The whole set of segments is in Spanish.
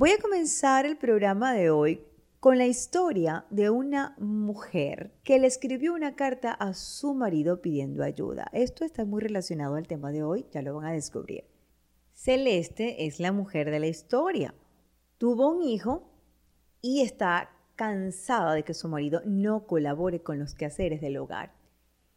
Voy a comenzar el programa de hoy con la historia de una mujer que le escribió una carta a su marido pidiendo ayuda. Esto está muy relacionado al tema de hoy, ya lo van a descubrir. Celeste es la mujer de la historia. Tuvo un hijo y está cansada de que su marido no colabore con los quehaceres del hogar.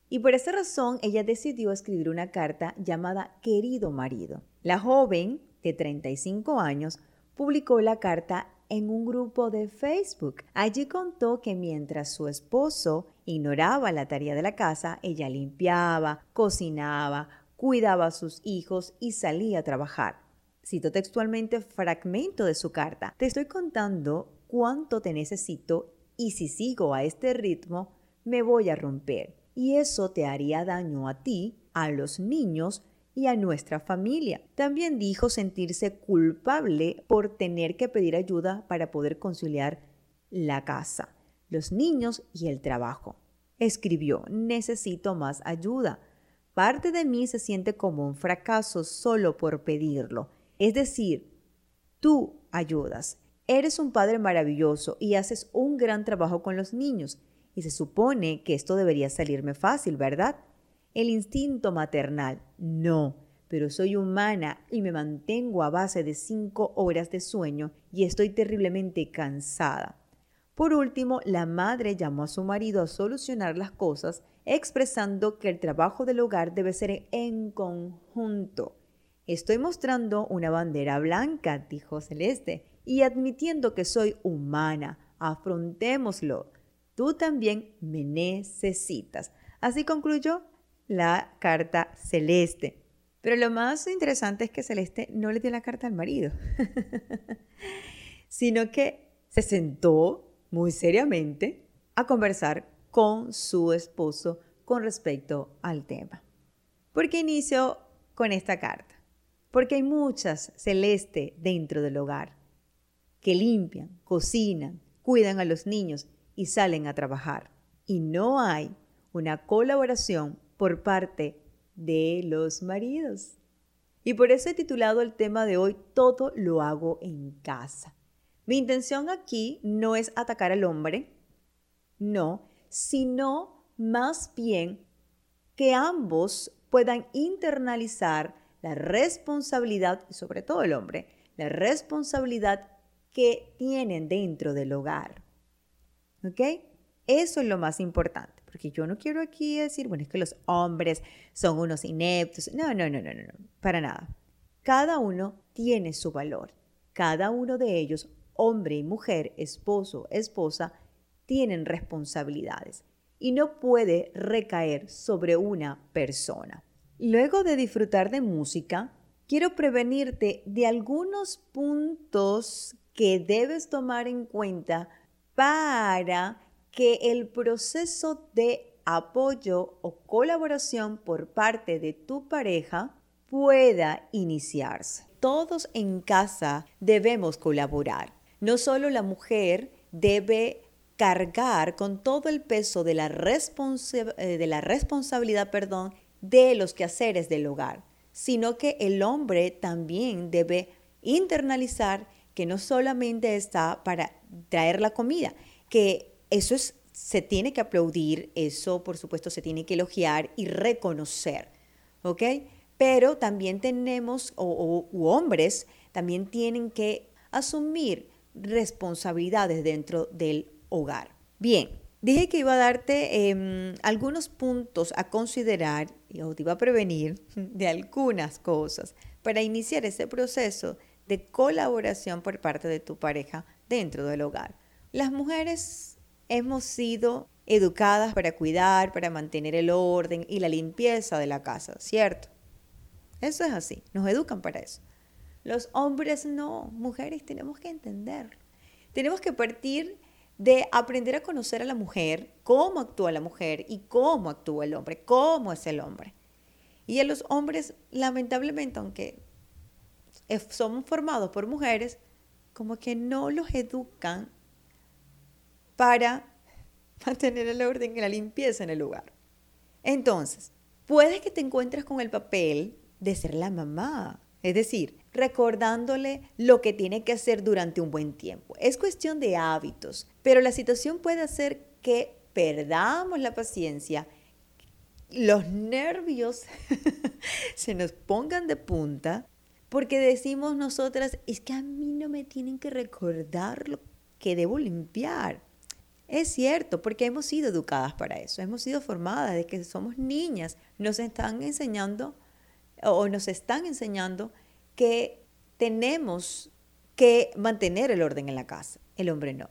Y por esa razón ella decidió escribir una carta llamada Querido marido. La joven, de 35 años, publicó la carta en un grupo de Facebook. Allí contó que mientras su esposo ignoraba la tarea de la casa, ella limpiaba, cocinaba, cuidaba a sus hijos y salía a trabajar. Cito textualmente fragmento de su carta. Te estoy contando cuánto te necesito y si sigo a este ritmo, me voy a romper. Y eso te haría daño a ti, a los niños y a nuestra familia. También dijo sentirse culpable por tener que pedir ayuda para poder conciliar la casa, los niños y el trabajo. Escribió, necesito más ayuda. Parte de mí se siente como un fracaso solo por pedirlo. Es decir, tú ayudas. Eres un padre maravilloso y haces un gran trabajo con los niños. Y se supone que esto debería salirme fácil, ¿verdad? El instinto maternal. No, pero soy humana y me mantengo a base de cinco horas de sueño y estoy terriblemente cansada. Por último, la madre llamó a su marido a solucionar las cosas, expresando que el trabajo del hogar debe ser en conjunto. Estoy mostrando una bandera blanca, dijo Celeste, y admitiendo que soy humana. Afrontémoslo. Tú también me necesitas. Así concluyó la carta celeste. Pero lo más interesante es que Celeste no le dio la carta al marido, sino que se sentó muy seriamente a conversar con su esposo con respecto al tema. ¿Por qué inicio con esta carta? Porque hay muchas Celeste dentro del hogar que limpian, cocinan, cuidan a los niños y salen a trabajar. Y no hay una colaboración por parte de los maridos. Y por eso he titulado el tema de hoy Todo lo hago en casa. Mi intención aquí no es atacar al hombre, no, sino más bien que ambos puedan internalizar la responsabilidad, sobre todo el hombre, la responsabilidad que tienen dentro del hogar. ¿Ok? Eso es lo más importante. Porque yo no quiero aquí decir, bueno, es que los hombres son unos ineptos. No, no, no, no, no, para nada. Cada uno tiene su valor. Cada uno de ellos, hombre y mujer, esposo, esposa, tienen responsabilidades y no puede recaer sobre una persona. Luego de disfrutar de música, quiero prevenirte de algunos puntos que debes tomar en cuenta para que el proceso de apoyo o colaboración por parte de tu pareja pueda iniciarse. Todos en casa debemos colaborar. No solo la mujer debe cargar con todo el peso de la, eh, responsabilidad perdón, de los quehaceres del hogar, sino que el hombre también debe internalizar que no solamente está para traer la comida, que eso es, se tiene que aplaudir, eso por supuesto se tiene que elogiar y reconocer, ¿ok? Pero también tenemos, o, hombres, también tienen que asumir responsabilidades dentro del hogar. Bien, dije que iba a darte em, algunos puntos a considerar o te iba a prevenir de algunas cosas para iniciar ese proceso de colaboración por parte de tu pareja dentro del hogar. Las mujeres hemos sido educadas para cuidar, para mantener el orden y la limpieza de la casa, ¿cierto? Eso es así, nos educan para eso. Los hombres no, mujeres tenemos que entenderlo. Tenemos que partir de aprender a conocer a la mujer, cómo actúa la mujer y cómo actúa el hombre, cómo es el hombre. Y a los hombres, lamentablemente, aunque somos formados por mujeres, como que no los educan para mantener el orden y la limpieza en el lugar. Entonces, puedes que te encuentres con el papel de ser la mamá. Es decir, recordándole lo que tiene que hacer durante un buen tiempo. Es cuestión de hábitos, pero la situación puede hacer que perdamos la paciencia, los nervios se nos pongan de punta, porque decimos nosotras, es que a mí no me tienen que recordar lo que debo limpiar. Es cierto, porque hemos sido educadas para eso, hemos sido formadas de que somos niñas, nos están enseñando o nos están enseñando que tenemos que mantener el orden en la casa, el hombre no.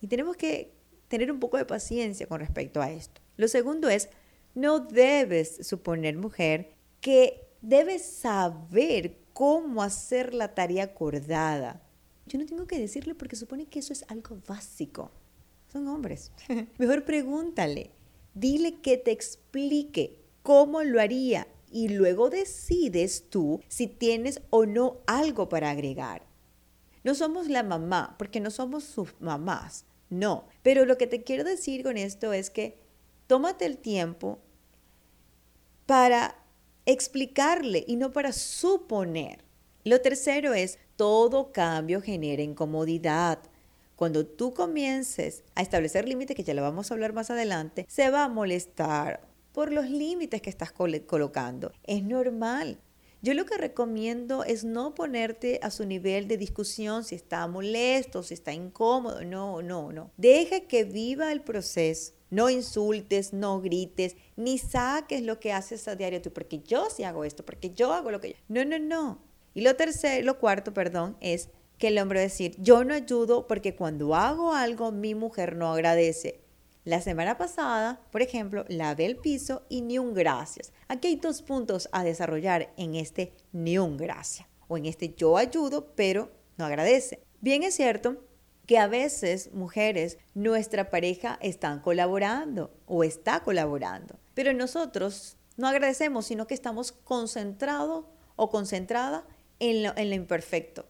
Y tenemos que tener un poco de paciencia con respecto a esto. Lo segundo es, no debes suponer, mujer, que debes saber cómo hacer la tarea acordada. Yo no tengo que decirle porque supone que eso es algo básico. Son hombres. Mejor pregúntale. Dile que te explique cómo lo haría y luego decides tú si tienes o no algo para agregar. No somos la mamá, porque no somos sus mamás, no. Pero lo que te quiero decir con esto es que tómate el tiempo para explicarle y no para suponer. Lo tercero es, todo cambio genera incomodidad. Cuando tú comiences a establecer límites, que ya lo vamos a hablar más adelante, se va a molestar por los límites que estás colocando. Es normal. Yo lo que recomiendo es no ponerte a su nivel de discusión si está molesto, si está incómodo. No, no, no. Deja que viva el proceso. No insultes, no grites, ni saques lo que haces a diario tú, porque yo sí hago esto, porque yo hago lo que yo. No, no, no. Y lo tercero, lo cuarto, perdón, es que el hombre decir, yo no ayudo porque cuando hago algo mi mujer no agradece. La semana pasada, por ejemplo, lavé el piso y ni un gracias. Aquí hay dos puntos a desarrollar en este ni un gracias o en este yo ayudo, pero no agradece. Bien es cierto que a veces mujeres, nuestra pareja están colaborando o está colaborando, pero nosotros no agradecemos, sino que estamos concentrados o concentrada en en lo imperfecto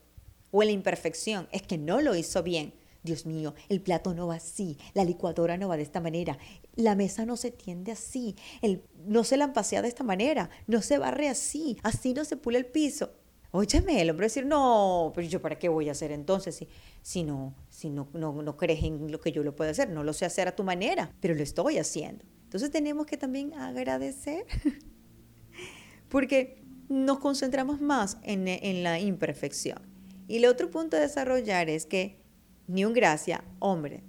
o en la imperfección. Es que no lo hizo bien. Dios mío, el plato no va así, la licuadora no va de esta manera, la mesa no se tiende así, el, no se lampasea de esta manera, no se barre así, así no se pula el piso. Óyeme, el hombre decir, no, pero yo para qué voy a hacer entonces si, si, no, si no, no, no crees en lo que yo lo puedo hacer, no lo sé hacer a tu manera, pero lo estoy haciendo. Entonces tenemos que también agradecer, porque nos concentramos más en, en la imperfección. Y el otro punto a desarrollar es que ni un gracia, hombre,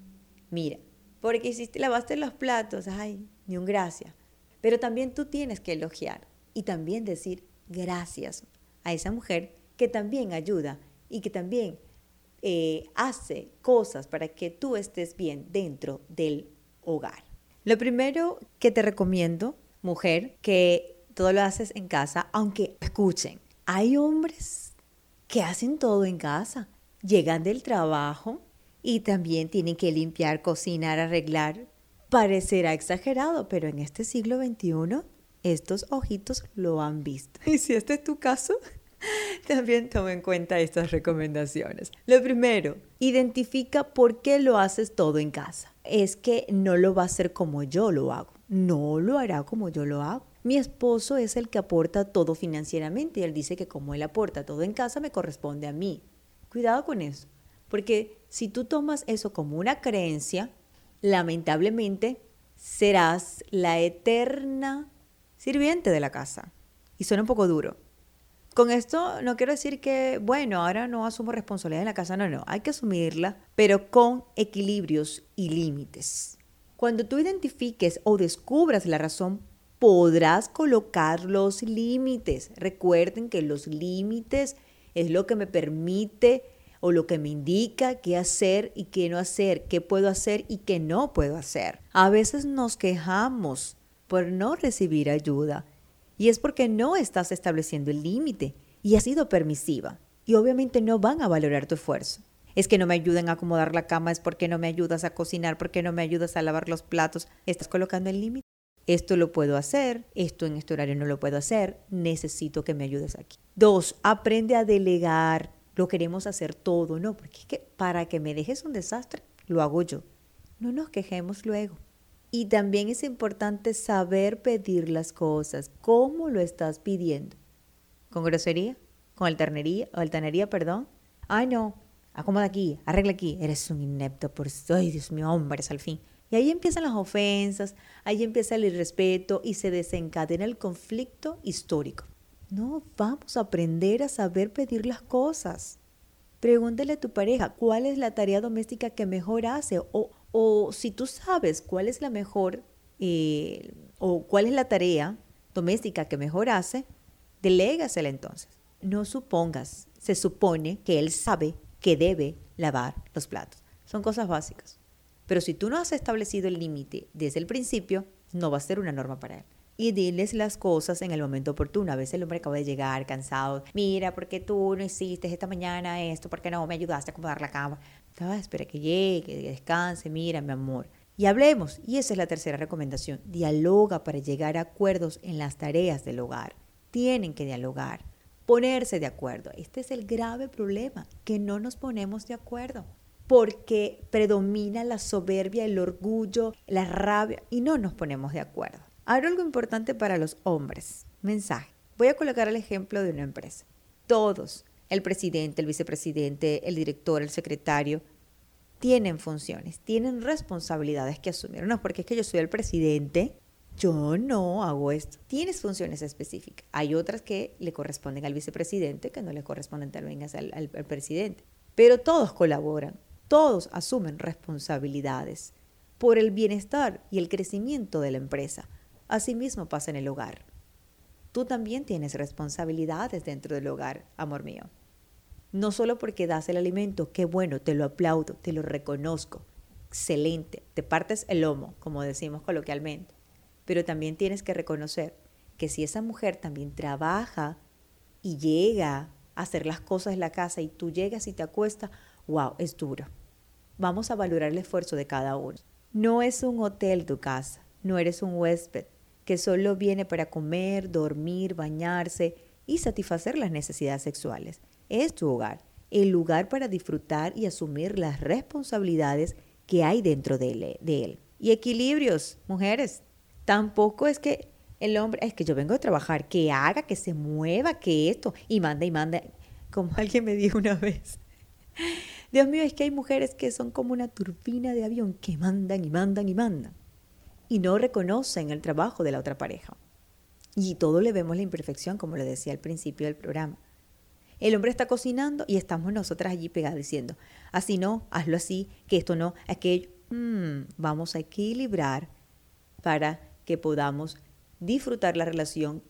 mira, porque hiciste, lavaste los platos, ay, ni un gracia. Pero también tú tienes que elogiar y también decir gracias a esa mujer que también ayuda y que también eh, hace cosas para que tú estés bien dentro del hogar. Lo primero que te recomiendo, mujer, que todo lo haces en casa, aunque escuchen, hay hombres que hacen todo en casa. Llegan del trabajo, y también tienen que limpiar, cocinar, arreglar. Parecerá exagerado, pero en este siglo XXI estos ojitos lo han visto. Y si este es tu caso, también toma en cuenta estas recomendaciones. Lo primero, identifica por qué lo haces todo en casa. Es que no lo va a hacer como yo lo hago. No lo hará como yo lo hago. Mi esposo es el que aporta todo financieramente y él dice que como él aporta todo en casa, me corresponde a mí. Cuidado con eso. Porque si tú tomas eso como una creencia, lamentablemente serás la eterna sirviente de la casa. Y suena un poco duro. Con esto no quiero decir que, bueno, ahora no asumo responsabilidad en la casa, no, no, hay que asumirla, pero con equilibrios y límites. Cuando tú identifiques o descubras la razón, podrás colocar los límites. Recuerden que los límites es lo que me permite o lo que me indica qué hacer y qué no hacer, qué puedo hacer y qué no puedo hacer. A veces nos quejamos por no recibir ayuda y es porque no estás estableciendo el límite y has sido permisiva y obviamente no van a valorar tu esfuerzo. Es que no me ayudan a acomodar la cama, es porque no me ayudas a cocinar, porque no me ayudas a lavar los platos. Estás colocando el límite. Esto lo puedo hacer, esto en este horario no lo puedo hacer, necesito que me ayudes aquí. Dos, aprende a delegar lo queremos hacer todo, no, porque es que para que me dejes un desastre, lo hago yo. No nos quejemos luego. Y también es importante saber pedir las cosas. ¿Cómo lo estás pidiendo? ¿Con grosería? con altanería, altanería, perdón. Ay, no, acomoda aquí, arregla aquí, eres un inepto, por ay, Dios mío, hombres al fin. Y ahí empiezan las ofensas, ahí empieza el irrespeto y se desencadena el conflicto histórico. No vamos a aprender a saber pedir las cosas. Pregúntale a tu pareja cuál es la tarea doméstica que mejor hace o, o si tú sabes cuál es la mejor eh, o cuál es la tarea doméstica que mejor hace, delégasela entonces. No supongas, se supone que él sabe que debe lavar los platos. Son cosas básicas. Pero si tú no has establecido el límite desde el principio, no va a ser una norma para él. Y diles las cosas en el momento oportuno. A veces el hombre acaba de llegar cansado. Mira, ¿por qué tú no hiciste esta mañana esto? ¿Por qué no me ayudaste a acomodar la cama? Espera que llegue, que descanse. Mira, mi amor. Y hablemos. Y esa es la tercera recomendación. Dialoga para llegar a acuerdos en las tareas del hogar. Tienen que dialogar. Ponerse de acuerdo. Este es el grave problema, que no nos ponemos de acuerdo porque predomina la soberbia, el orgullo, la rabia y no nos ponemos de acuerdo. Ahora algo importante para los hombres. Mensaje. Voy a colocar el ejemplo de una empresa. Todos, el presidente, el vicepresidente, el director, el secretario, tienen funciones, tienen responsabilidades que asumir. No, porque es que yo soy el presidente, yo no hago esto. Tienes funciones específicas. Hay otras que le corresponden al vicepresidente, que no le corresponden tal al, al presidente. Pero todos colaboran. Todos asumen responsabilidades por el bienestar y el crecimiento de la empresa. Asimismo pasa en el hogar. Tú también tienes responsabilidades dentro del hogar, amor mío. No solo porque das el alimento, qué bueno, te lo aplaudo, te lo reconozco, excelente, te partes el lomo, como decimos coloquialmente, pero también tienes que reconocer que si esa mujer también trabaja y llega a hacer las cosas en la casa y tú llegas y te acuestas, wow, es duro vamos a valorar el esfuerzo de cada uno. No es un hotel tu casa, no eres un huésped que solo viene para comer, dormir, bañarse y satisfacer las necesidades sexuales. Es tu hogar, el lugar para disfrutar y asumir las responsabilidades que hay dentro de él. Y equilibrios, mujeres. Tampoco es que el hombre, es que yo vengo a trabajar, que haga, que se mueva, que esto, y manda y manda, como alguien me dijo una vez. Dios mío, es que hay mujeres que son como una turbina de avión que mandan y mandan y mandan y no reconocen el trabajo de la otra pareja. Y todo le vemos la imperfección, como le decía al principio del programa. El hombre está cocinando y estamos nosotras allí pegadas diciendo, así no, hazlo así, que esto no, aquello. Mm, vamos a equilibrar para que podamos disfrutar la relación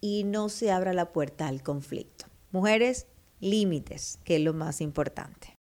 y no se abra la puerta al conflicto. Mujeres, límites, que es lo más importante.